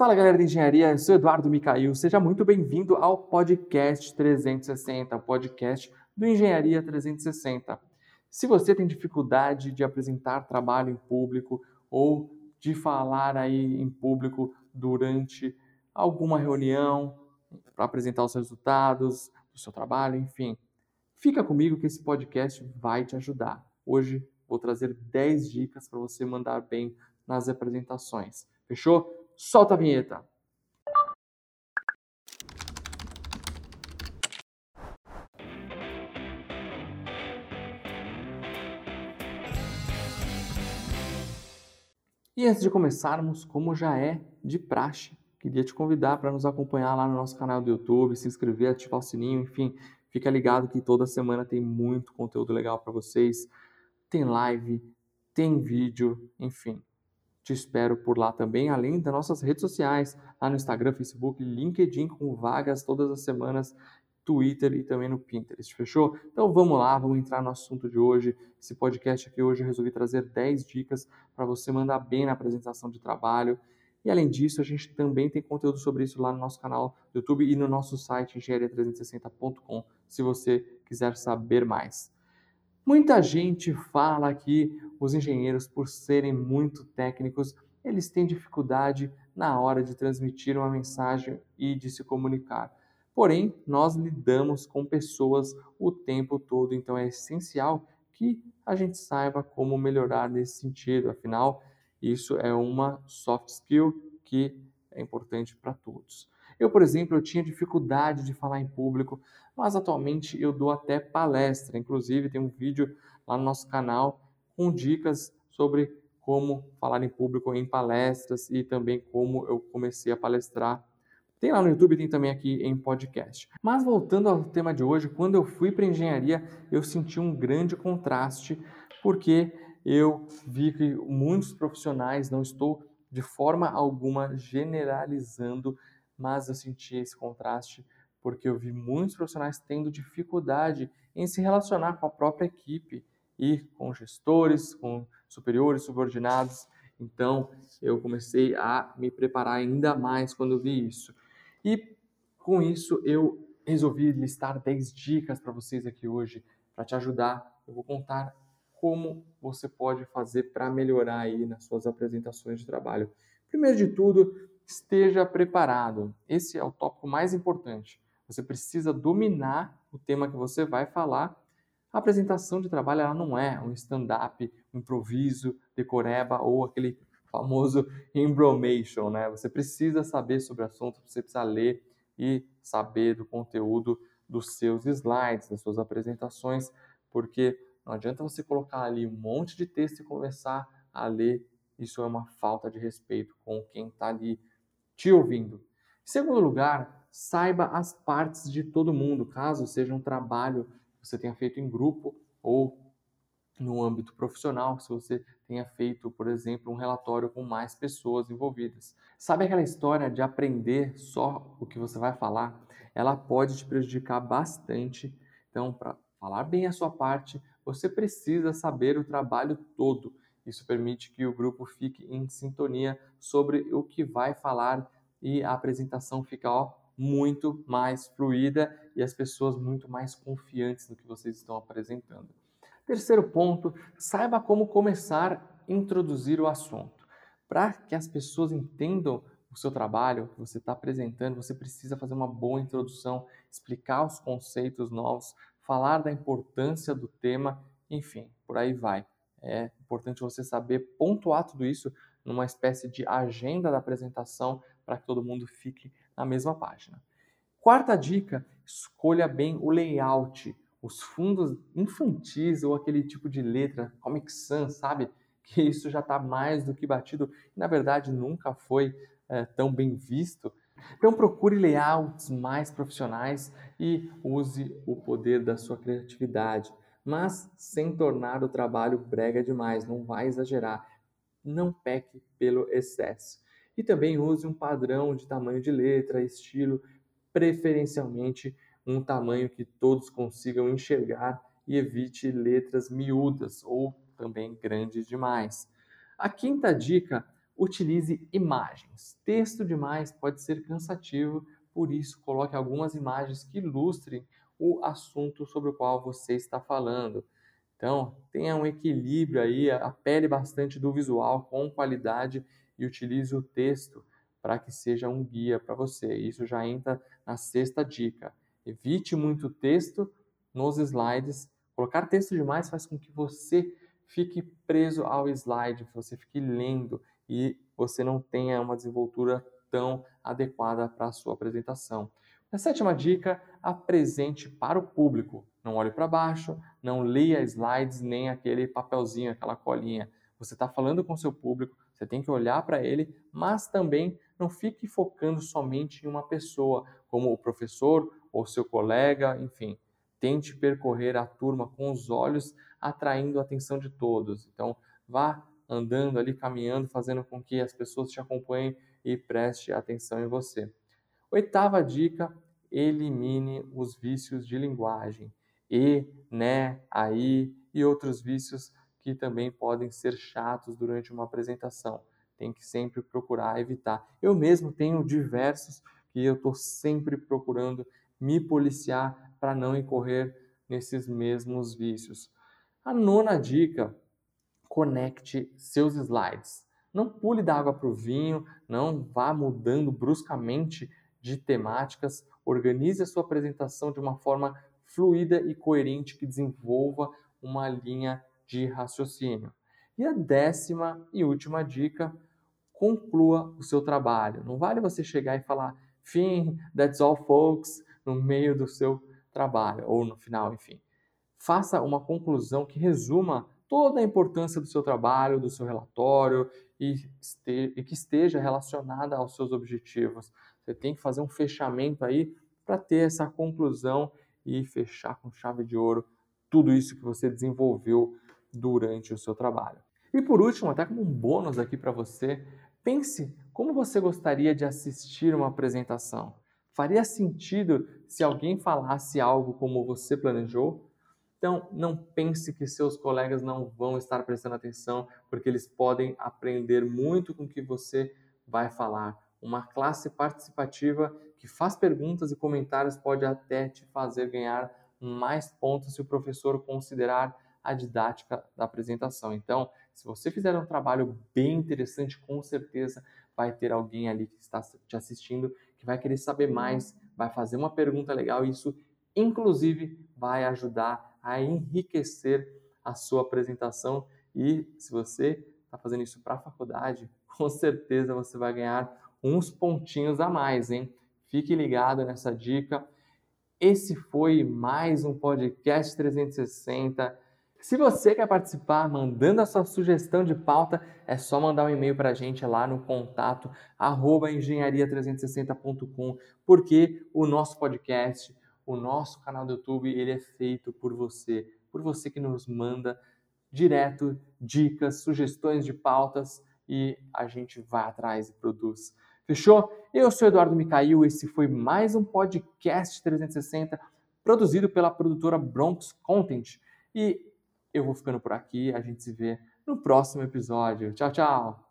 Fala galera de engenharia, eu sou Eduardo Micail, seja muito bem-vindo ao Podcast 360, o podcast do Engenharia 360. Se você tem dificuldade de apresentar trabalho em público ou de falar aí em público durante alguma reunião para apresentar os resultados do seu trabalho, enfim, fica comigo que esse podcast vai te ajudar. Hoje vou trazer 10 dicas para você mandar bem nas apresentações. Fechou? Solta a vinheta. E antes de começarmos, como já é de praxe, queria te convidar para nos acompanhar lá no nosso canal do YouTube, se inscrever, ativar o sininho, enfim, fica ligado que toda semana tem muito conteúdo legal para vocês. Tem live, tem vídeo, enfim. Te espero por lá também, além das nossas redes sociais, lá no Instagram, Facebook, LinkedIn, com vagas todas as semanas, Twitter e também no Pinterest, fechou? Então vamos lá, vamos entrar no assunto de hoje. Esse podcast aqui hoje eu resolvi trazer 10 dicas para você mandar bem na apresentação de trabalho. E além disso, a gente também tem conteúdo sobre isso lá no nosso canal do YouTube e no nosso site engenharia360.com, se você quiser saber mais. Muita gente fala que os engenheiros, por serem muito técnicos, eles têm dificuldade na hora de transmitir uma mensagem e de se comunicar. Porém, nós lidamos com pessoas o tempo todo, então é essencial que a gente saiba como melhorar nesse sentido. Afinal, isso é uma soft skill que é importante para todos. Eu, por exemplo, eu tinha dificuldade de falar em público, mas atualmente eu dou até palestra. Inclusive, tem um vídeo lá no nosso canal com dicas sobre como falar em público em palestras e também como eu comecei a palestrar. Tem lá no YouTube, tem também aqui em podcast. Mas voltando ao tema de hoje, quando eu fui para engenharia, eu senti um grande contraste, porque eu vi que muitos profissionais, não estou de forma alguma generalizando, mas eu senti esse contraste porque eu vi muitos profissionais tendo dificuldade em se relacionar com a própria equipe e com gestores, com superiores, subordinados. Então, eu comecei a me preparar ainda mais quando vi isso. E com isso, eu resolvi listar 10 dicas para vocês aqui hoje para te ajudar. Eu vou contar como você pode fazer para melhorar aí nas suas apresentações de trabalho. Primeiro de tudo, esteja preparado. Esse é o tópico mais importante. Você precisa dominar o tema que você vai falar. A apresentação de trabalho ela não é um stand-up, um improviso, decoreba ou aquele famoso embromation, né? Você precisa saber sobre o assunto, você precisa ler e saber do conteúdo dos seus slides, das suas apresentações, porque não adianta você colocar ali um monte de texto e começar a ler. Isso é uma falta de respeito com quem está ali te ouvindo. Em segundo lugar, saiba as partes de todo mundo, caso seja um trabalho que você tenha feito em grupo ou no âmbito profissional, se você tenha feito, por exemplo, um relatório com mais pessoas envolvidas. Sabe aquela história de aprender só o que você vai falar? Ela pode te prejudicar bastante. Então, para falar bem a sua parte, você precisa saber o trabalho todo. Isso permite que o grupo fique em sintonia sobre o que vai falar e a apresentação fica ó, muito mais fluida e as pessoas muito mais confiantes no que vocês estão apresentando. Terceiro ponto, saiba como começar a introduzir o assunto. Para que as pessoas entendam o seu trabalho que você está apresentando, você precisa fazer uma boa introdução, explicar os conceitos novos, falar da importância do tema, enfim, por aí vai. É importante você saber pontuar tudo isso numa espécie de agenda da apresentação para que todo mundo fique na mesma página. Quarta dica: escolha bem o layout, os fundos infantis ou aquele tipo de letra, Comic Sans, sabe? Que isso já está mais do que batido e na verdade nunca foi é, tão bem visto. Então procure layouts mais profissionais e use o poder da sua criatividade mas sem tornar o trabalho brega demais, não vai exagerar. Não peque pelo excesso. E também use um padrão de tamanho de letra, estilo, preferencialmente um tamanho que todos consigam enxergar e evite letras miúdas ou também grandes demais. A quinta dica, utilize imagens. Texto demais pode ser cansativo, por isso coloque algumas imagens que ilustrem o assunto sobre o qual você está falando. Então, tenha um equilíbrio aí, apele bastante do visual com qualidade e utilize o texto para que seja um guia para você. Isso já entra na sexta dica. Evite muito texto nos slides. Colocar texto demais faz com que você fique preso ao slide, você fique lendo e você não tenha uma desenvoltura tão adequada para a sua apresentação. A sétima dica, apresente para o público. Não olhe para baixo, não leia slides nem aquele papelzinho, aquela colinha. Você está falando com seu público, você tem que olhar para ele, mas também não fique focando somente em uma pessoa, como o professor ou seu colega, enfim. Tente percorrer a turma com os olhos, atraindo a atenção de todos. Então, vá andando ali, caminhando, fazendo com que as pessoas te acompanhem e preste atenção em você. Oitava dica: elimine os vícios de linguagem. E, né, aí e outros vícios que também podem ser chatos durante uma apresentação. Tem que sempre procurar evitar. Eu mesmo tenho diversos que eu estou sempre procurando me policiar para não incorrer nesses mesmos vícios. A nona dica: conecte seus slides. Não pule da água para o vinho, não vá mudando bruscamente de temáticas. Organize a sua apresentação de uma forma fluida e coerente que desenvolva uma linha de raciocínio. E a décima e última dica: conclua o seu trabalho. Não vale você chegar e falar, fim, that's all, folks, no meio do seu trabalho, ou no final, enfim. Faça uma conclusão que resuma toda a importância do seu trabalho, do seu relatório e, este, e que esteja relacionada aos seus objetivos. Você tem que fazer um fechamento aí para ter essa conclusão e fechar com chave de ouro tudo isso que você desenvolveu durante o seu trabalho. E por último, até como um bônus aqui para você, pense como você gostaria de assistir uma apresentação. Faria sentido se alguém falasse algo como você planejou? Então, não pense que seus colegas não vão estar prestando atenção, porque eles podem aprender muito com o que você vai falar. Uma classe participativa que faz perguntas e comentários pode até te fazer ganhar mais pontos se o professor considerar a didática da apresentação. Então, se você fizer um trabalho bem interessante, com certeza vai ter alguém ali que está te assistindo que vai querer saber mais, vai fazer uma pergunta legal e isso, inclusive, vai ajudar a enriquecer a sua apresentação. E se você está fazendo isso para a faculdade, com certeza você vai ganhar uns pontinhos a mais, hein? Fique ligado nessa dica. Esse foi mais um podcast 360. Se você quer participar, mandando a sua sugestão de pauta, é só mandar um e-mail para a gente lá no contato engenharia360.com, porque o nosso podcast, o nosso canal do YouTube, ele é feito por você, por você que nos manda direto dicas, sugestões de pautas e a gente vai atrás e produz. Fechou? Eu sou Eduardo Micail, esse foi mais um podcast 360 produzido pela produtora Bronx Content. E eu vou ficando por aqui, a gente se vê no próximo episódio. Tchau, tchau!